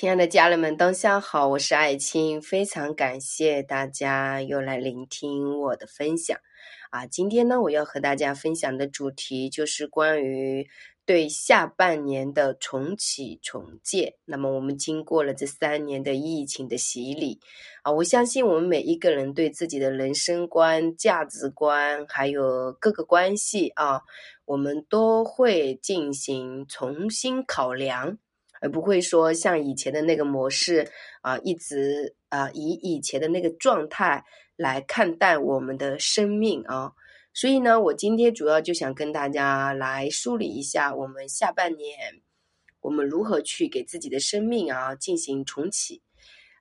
亲爱的家人们，当下好，我是爱青，非常感谢大家又来聆听我的分享啊！今天呢，我要和大家分享的主题就是关于对下半年的重启重建。那么，我们经过了这三年的疫情的洗礼啊，我相信我们每一个人对自己的人生观、价值观，还有各个关系啊，我们都会进行重新考量。而不会说像以前的那个模式啊，一直啊以以前的那个状态来看待我们的生命啊。所以呢，我今天主要就想跟大家来梳理一下我们下半年我们如何去给自己的生命啊进行重启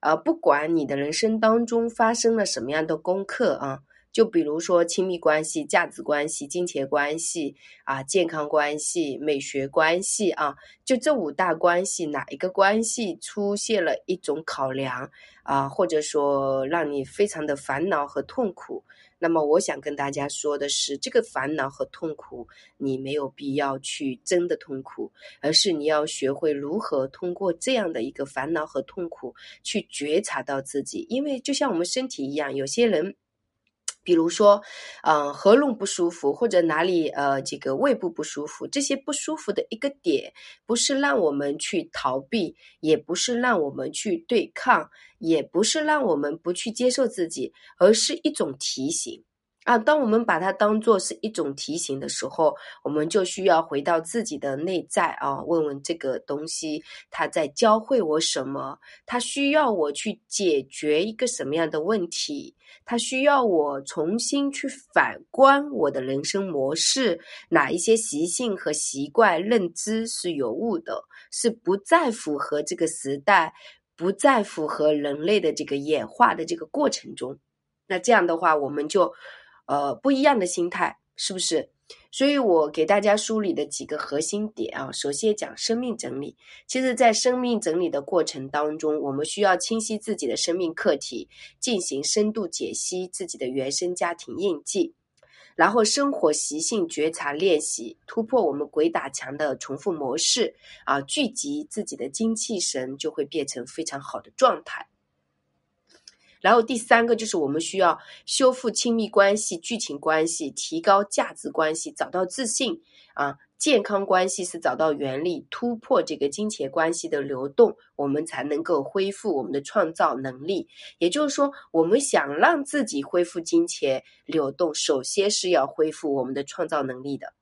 啊。不管你的人生当中发生了什么样的功课啊。就比如说亲密关系、价值关系、金钱关系啊、健康关系、美学关系啊，就这五大关系，哪一个关系出现了一种考量啊，或者说让你非常的烦恼和痛苦，那么我想跟大家说的是，这个烦恼和痛苦，你没有必要去真的痛苦，而是你要学会如何通过这样的一个烦恼和痛苦去觉察到自己，因为就像我们身体一样，有些人。比如说，嗯，喉咙不舒服，或者哪里呃，这个胃部不舒服，这些不舒服的一个点，不是让我们去逃避，也不是让我们去对抗，也不是让我们不去接受自己，而是一种提醒。啊，当我们把它当做是一种提醒的时候，我们就需要回到自己的内在啊，问问这个东西它在教会我什么？它需要我去解决一个什么样的问题？它需要我重新去反观我的人生模式，哪一些习性和习惯认知是有误的，是不再符合这个时代，不再符合人类的这个演化的这个过程中？那这样的话，我们就。呃，不一样的心态是不是？所以我给大家梳理的几个核心点啊，首先讲生命整理。其实，在生命整理的过程当中，我们需要清晰自己的生命课题，进行深度解析自己的原生家庭印记，然后生活习性觉察练习，突破我们鬼打墙的重复模式啊，聚集自己的精气神，就会变成非常好的状态。然后第三个就是我们需要修复亲密关系、剧情关系，提高价值关系，找到自信啊，健康关系是找到原力，突破这个金钱关系的流动，我们才能够恢复我们的创造能力。也就是说，我们想让自己恢复金钱流动，首先是要恢复我们的创造能力的。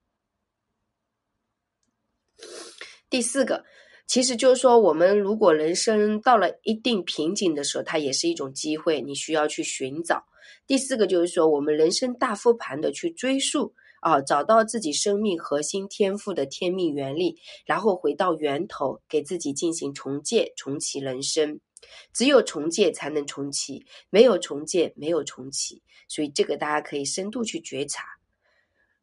第四个。其实就是说，我们如果人生到了一定瓶颈的时候，它也是一种机会，你需要去寻找。第四个就是说，我们人生大复盘的去追溯啊，找到自己生命核心天赋的天命原力，然后回到源头，给自己进行重建、重启人生。只有重建才能重启，没有重建没有重启。所以这个大家可以深度去觉察，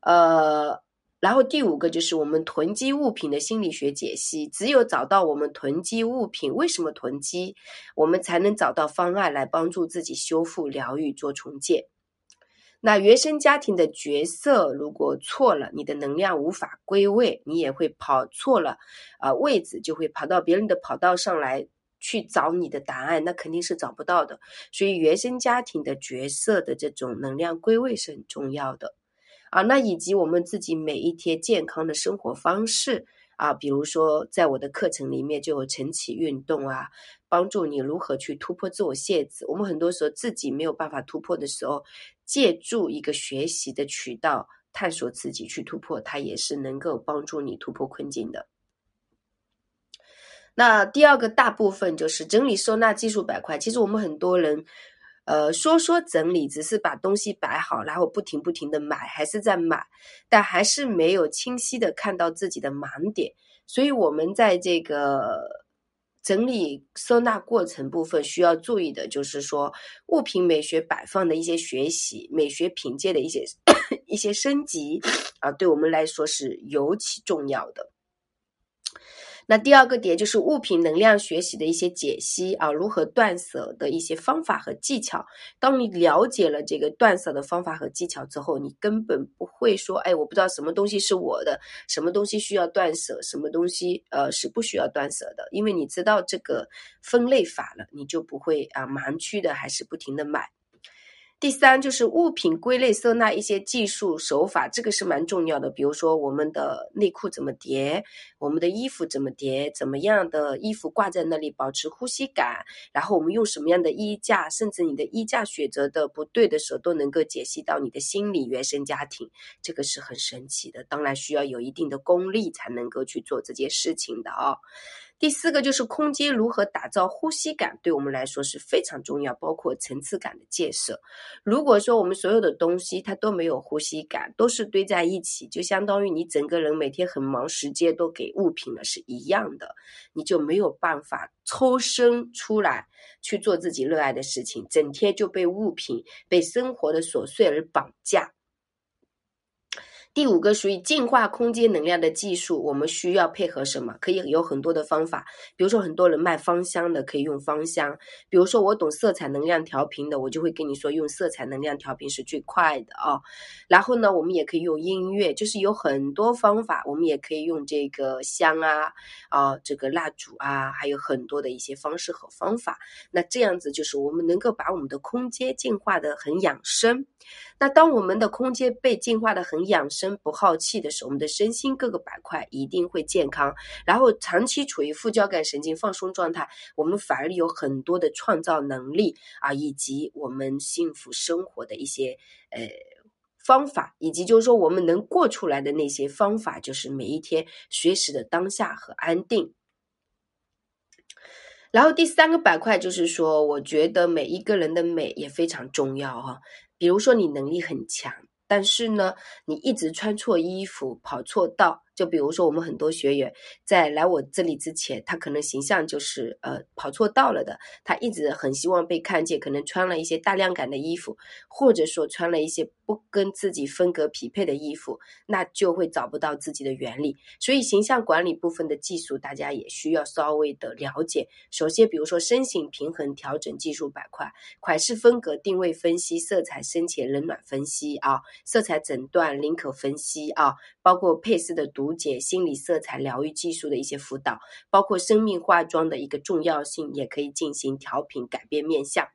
呃。然后第五个就是我们囤积物品的心理学解析，只有找到我们囤积物品为什么囤积，我们才能找到方案来帮助自己修复、疗愈、做重建。那原生家庭的角色如果错了，你的能量无法归位，你也会跑错了啊位置，就会跑到别人的跑道上来去找你的答案，那肯定是找不到的。所以原生家庭的角色的这种能量归位是很重要的。啊，那以及我们自己每一天健康的生活方式啊，比如说在我的课程里面就有晨起运动啊，帮助你如何去突破自我限制。我们很多时候自己没有办法突破的时候，借助一个学习的渠道，探索自己去突破，它也是能够帮助你突破困境的。那第二个大部分就是整理收纳技术板块，其实我们很多人。呃，说说整理，只是把东西摆好，然后不停不停的买，还是在买，但还是没有清晰的看到自己的盲点。所以，我们在这个整理收纳过程部分需要注意的，就是说物品美学摆放的一些学习，美学品鉴的一些 一些升级啊，对我们来说是尤其重要的。那第二个点就是物品能量学习的一些解析啊，如何断舍的一些方法和技巧。当你了解了这个断舍的方法和技巧之后，你根本不会说，哎，我不知道什么东西是我的，什么东西需要断舍，什么东西呃是不需要断舍的，因为你知道这个分类法了，你就不会啊盲区的还是不停的买。第三就是物品归类收纳一些技术手法，这个是蛮重要的。比如说我们的内裤怎么叠，我们的衣服怎么叠，怎么样的衣服挂在那里保持呼吸感，然后我们用什么样的衣架，甚至你的衣架选择的不对的时候，都能够解析到你的心理原生家庭，这个是很神奇的。当然需要有一定的功力才能够去做这件事情的啊。第四个就是空间如何打造呼吸感，对我们来说是非常重要，包括层次感的建设。如果说我们所有的东西它都没有呼吸感，都是堆在一起，就相当于你整个人每天很忙，时间都给物品了是一样的，你就没有办法抽身出来去做自己热爱的事情，整天就被物品、被生活的琐碎而绑架。第五个属于净化空间能量的技术，我们需要配合什么？可以有很多的方法，比如说很多人卖芳香的，可以用芳香；比如说我懂色彩能量调频的，我就会跟你说用色彩能量调频是最快的啊。然后呢，我们也可以用音乐，就是有很多方法，我们也可以用这个香啊啊，这个蜡烛啊，还有很多的一些方式和方法。那这样子就是我们能够把我们的空间净化的很养生。那当我们的空间被净化的很养生、不耗气的时候，我们的身心各个板块一定会健康。然后长期处于副交感神经放松状态，我们反而有很多的创造能力啊，以及我们幸福生活的一些呃方法，以及就是说我们能过出来的那些方法，就是每一天学习的当下和安定。然后第三个板块就是说，我觉得每一个人的美也非常重要哈。比如说你能力很强，但是呢，你一直穿错衣服，跑错道。就比如说，我们很多学员在来我这里之前，他可能形象就是呃跑错道了的。他一直很希望被看见，可能穿了一些大量感的衣服，或者说穿了一些不跟自己风格匹配的衣服，那就会找不到自己的原理。所以形象管理部分的技术，大家也需要稍微的了解。首先，比如说身形平衡调整技术板块、款式风格定位分析、色彩深浅冷暖分析啊、色彩诊断、领口分析啊，包括配饰的读。解心理色彩疗愈技术的一些辅导，包括生命化妆的一个重要性，也可以进行调频改变面相。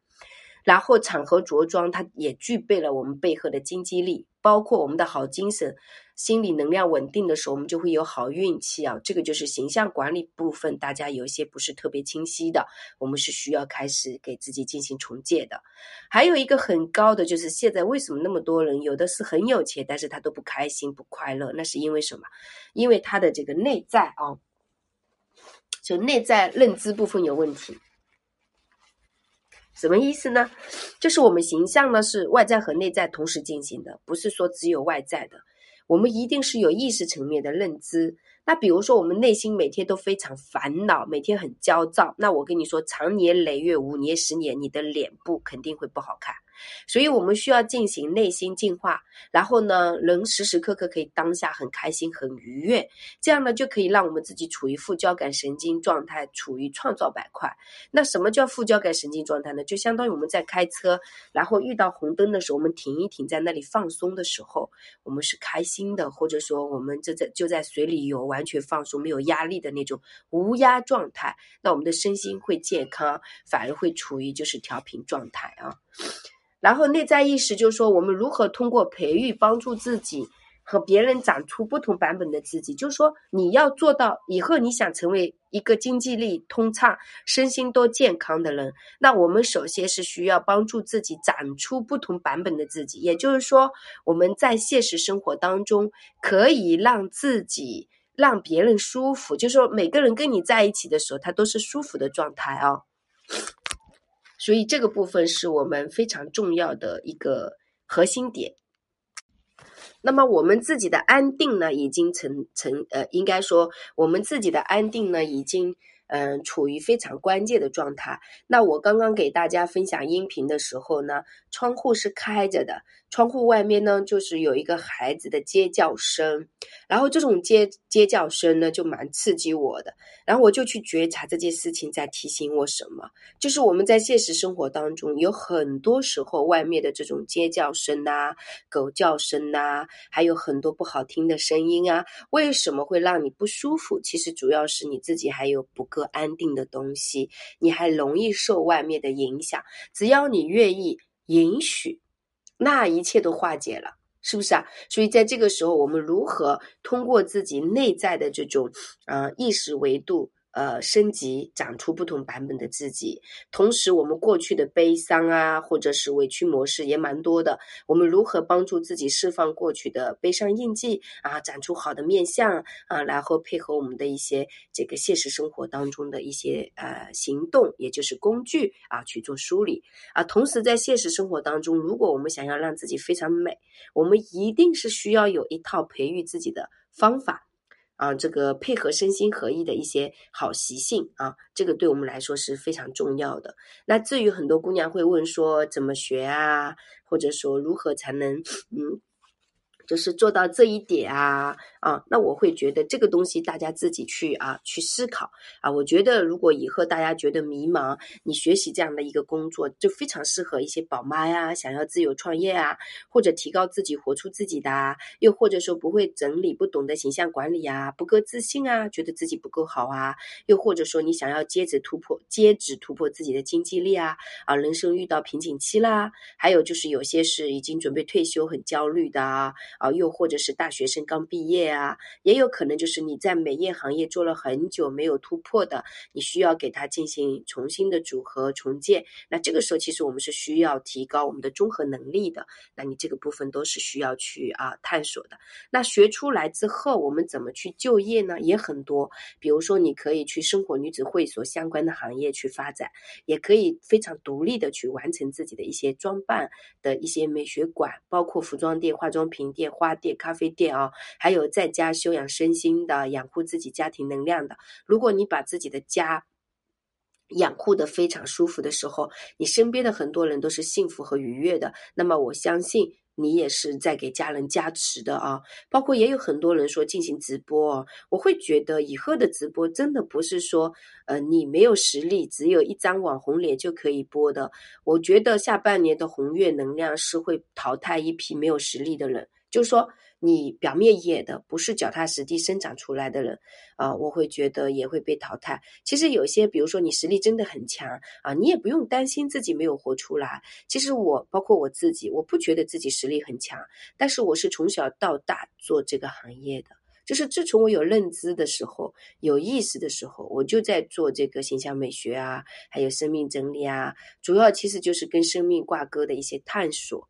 然后场合着装，它也具备了我们背后的经济力，包括我们的好精神、心理能量稳定的时候，我们就会有好运气啊。这个就是形象管理部分，大家有一些不是特别清晰的，我们是需要开始给自己进行重建的。还有一个很高的，就是现在为什么那么多人有的是很有钱，但是他都不开心、不快乐，那是因为什么？因为他的这个内在啊，就内在认知部分有问题。什么意思呢？就是我们形象呢是外在和内在同时进行的，不是说只有外在的。我们一定是有意识层面的认知。那比如说，我们内心每天都非常烦恼，每天很焦躁，那我跟你说，长年累月、五年、十年，你的脸部肯定会不好看。所以我们需要进行内心净化，然后呢，人时时刻刻可以当下很开心、很愉悦，这样呢就可以让我们自己处于副交感神经状态，处于创造板块。那什么叫副交感神经状态呢？就相当于我们在开车，然后遇到红灯的时候，我们停一停，在那里放松的时候，我们是开心的，或者说我们就在就在水里游，完全放松、没有压力的那种无压状态，那我们的身心会健康，反而会处于就是调频状态啊。然后内在意识就是说，我们如何通过培育帮助自己和别人长出不同版本的自己。就是说，你要做到以后你想成为一个经济力通畅、身心都健康的人，那我们首先是需要帮助自己长出不同版本的自己。也就是说，我们在现实生活当中可以让自己让别人舒服，就是说每个人跟你在一起的时候，他都是舒服的状态啊。所以这个部分是我们非常重要的一个核心点。那么我们自己的安定呢，已经成成呃，应该说我们自己的安定呢，已经嗯处于非常关键的状态。那我刚刚给大家分享音频的时候呢，窗户是开着的，窗户外面呢就是有一个孩子的尖叫声，然后这种尖尖。叫声呢，就蛮刺激我的。然后我就去觉察这件事情在提醒我什么，就是我们在现实生活当中有很多时候，外面的这种尖叫声呐、狗叫声呐，还有很多不好听的声音啊，为什么会让你不舒服？其实主要是你自己还有不够安定的东西，你还容易受外面的影响。只要你愿意允许，那一切都化解了。是不是啊？所以在这个时候，我们如何通过自己内在的这种呃意识维度？呃，升级长出不同版本的自己，同时我们过去的悲伤啊，或者是委屈模式也蛮多的。我们如何帮助自己释放过去的悲伤印记啊，长出好的面相啊，然后配合我们的一些这个现实生活当中的一些呃行动，也就是工具啊去做梳理啊。同时在现实生活当中，如果我们想要让自己非常美，我们一定是需要有一套培育自己的方法。啊，这个配合身心合一的一些好习性啊，这个对我们来说是非常重要的。那至于很多姑娘会问说，怎么学啊，或者说如何才能嗯。就是做到这一点啊啊，那我会觉得这个东西大家自己去啊去思考啊。我觉得如果以后大家觉得迷茫，你学习这样的一个工作就非常适合一些宝妈呀，想要自由创业啊，或者提高自己、活出自己的啊，又或者说不会整理、不懂得形象管理啊，不够自信啊，觉得自己不够好啊，又或者说你想要接着突破、接着突破自己的经济力啊啊，人生遇到瓶颈期啦，还有就是有些是已经准备退休、很焦虑的啊。啊，又或者是大学生刚毕业啊，也有可能就是你在美业行业做了很久没有突破的，你需要给它进行重新的组合重建。那这个时候其实我们是需要提高我们的综合能力的。那你这个部分都是需要去啊探索的。那学出来之后，我们怎么去就业呢？也很多，比如说你可以去生活女子会所相关的行业去发展，也可以非常独立的去完成自己的一些装扮的一些美学馆，包括服装店、化妆品店。花店、咖啡店啊，还有在家修养身心的、养护自己家庭能量的。如果你把自己的家养护的非常舒服的时候，你身边的很多人都是幸福和愉悦的。那么我相信。你也是在给家人加持的啊，包括也有很多人说进行直播，我会觉得以后的直播真的不是说，呃，你没有实力，只有一张网红脸就可以播的。我觉得下半年的红月能量是会淘汰一批没有实力的人。就是说，你表面野的，不是脚踏实地生长出来的人，啊，我会觉得也会被淘汰。其实有些，比如说你实力真的很强啊，你也不用担心自己没有活出来。其实我包括我自己，我不觉得自己实力很强，但是我是从小到大做这个行业的，就是自从我有认知的时候，有意识的时候，我就在做这个形象美学啊，还有生命整理啊，主要其实就是跟生命挂钩的一些探索。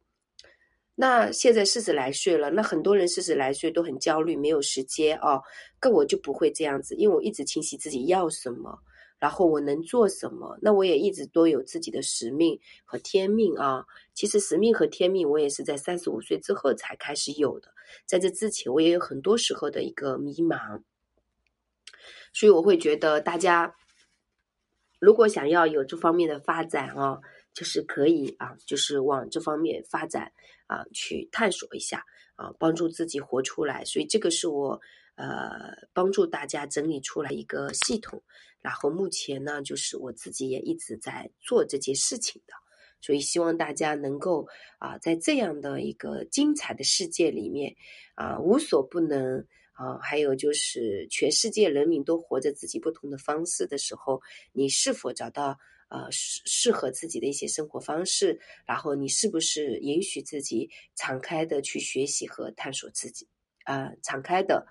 那现在四十来岁了，那很多人四十来岁都很焦虑，没有时间哦。跟我就不会这样子，因为我一直清晰自己要什么，然后我能做什么。那我也一直都有自己的使命和天命啊。其实使命和天命，我也是在三十五岁之后才开始有的。在这之前，我也有很多时候的一个迷茫。所以我会觉得，大家如果想要有这方面的发展啊。就是可以啊，就是往这方面发展啊，去探索一下啊，帮助自己活出来。所以这个是我呃帮助大家整理出来一个系统。然后目前呢，就是我自己也一直在做这件事情的。所以希望大家能够啊，在这样的一个精彩的世界里面啊，无所不能啊，还有就是全世界人民都活着自己不同的方式的时候，你是否找到？呃，适适合自己的一些生活方式，然后你是不是允许自己敞开的去学习和探索自己？啊，敞开的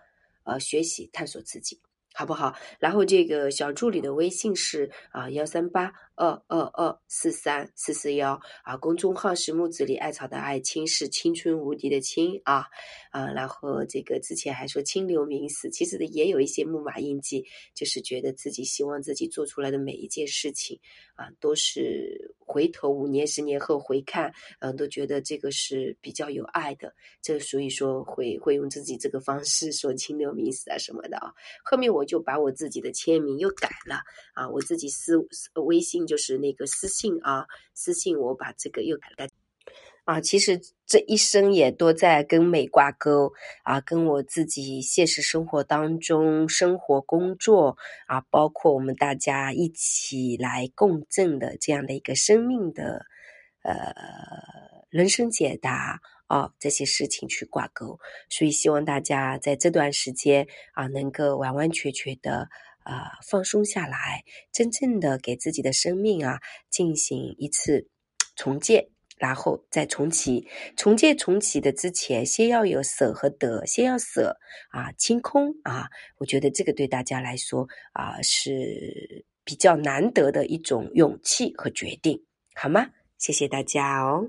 呃学习探索自己。好不好？然后这个小助理的微信是啊幺三八二二二四三四四幺啊，公众号是木子里艾草的爱青是青春无敌的青啊啊，然后这个之前还说清流明死，其实也有一些木马印记，就是觉得自己希望自己做出来的每一件事情啊，都是回头五年十年后回看，嗯，都觉得这个是比较有爱的，这所以说会会用自己这个方式说清流明死啊什么的啊，后面我。就把我自己的签名又改了啊！我自己私微信就是那个私信啊，私信我把这个又改了。啊，其实这一生也都在跟美挂钩啊，跟我自己现实生活当中生活、工作啊，包括我们大家一起来共振的这样的一个生命的呃人生解答啊，这些事情去挂钩。所以希望大家在这段时间啊，能够完完全全的啊放松下来，真正的给自己的生命啊进行一次重建。然后再重启，重建重启的之前，先要有舍和得，先要舍啊，清空啊，我觉得这个对大家来说啊是比较难得的一种勇气和决定，好吗？谢谢大家哦。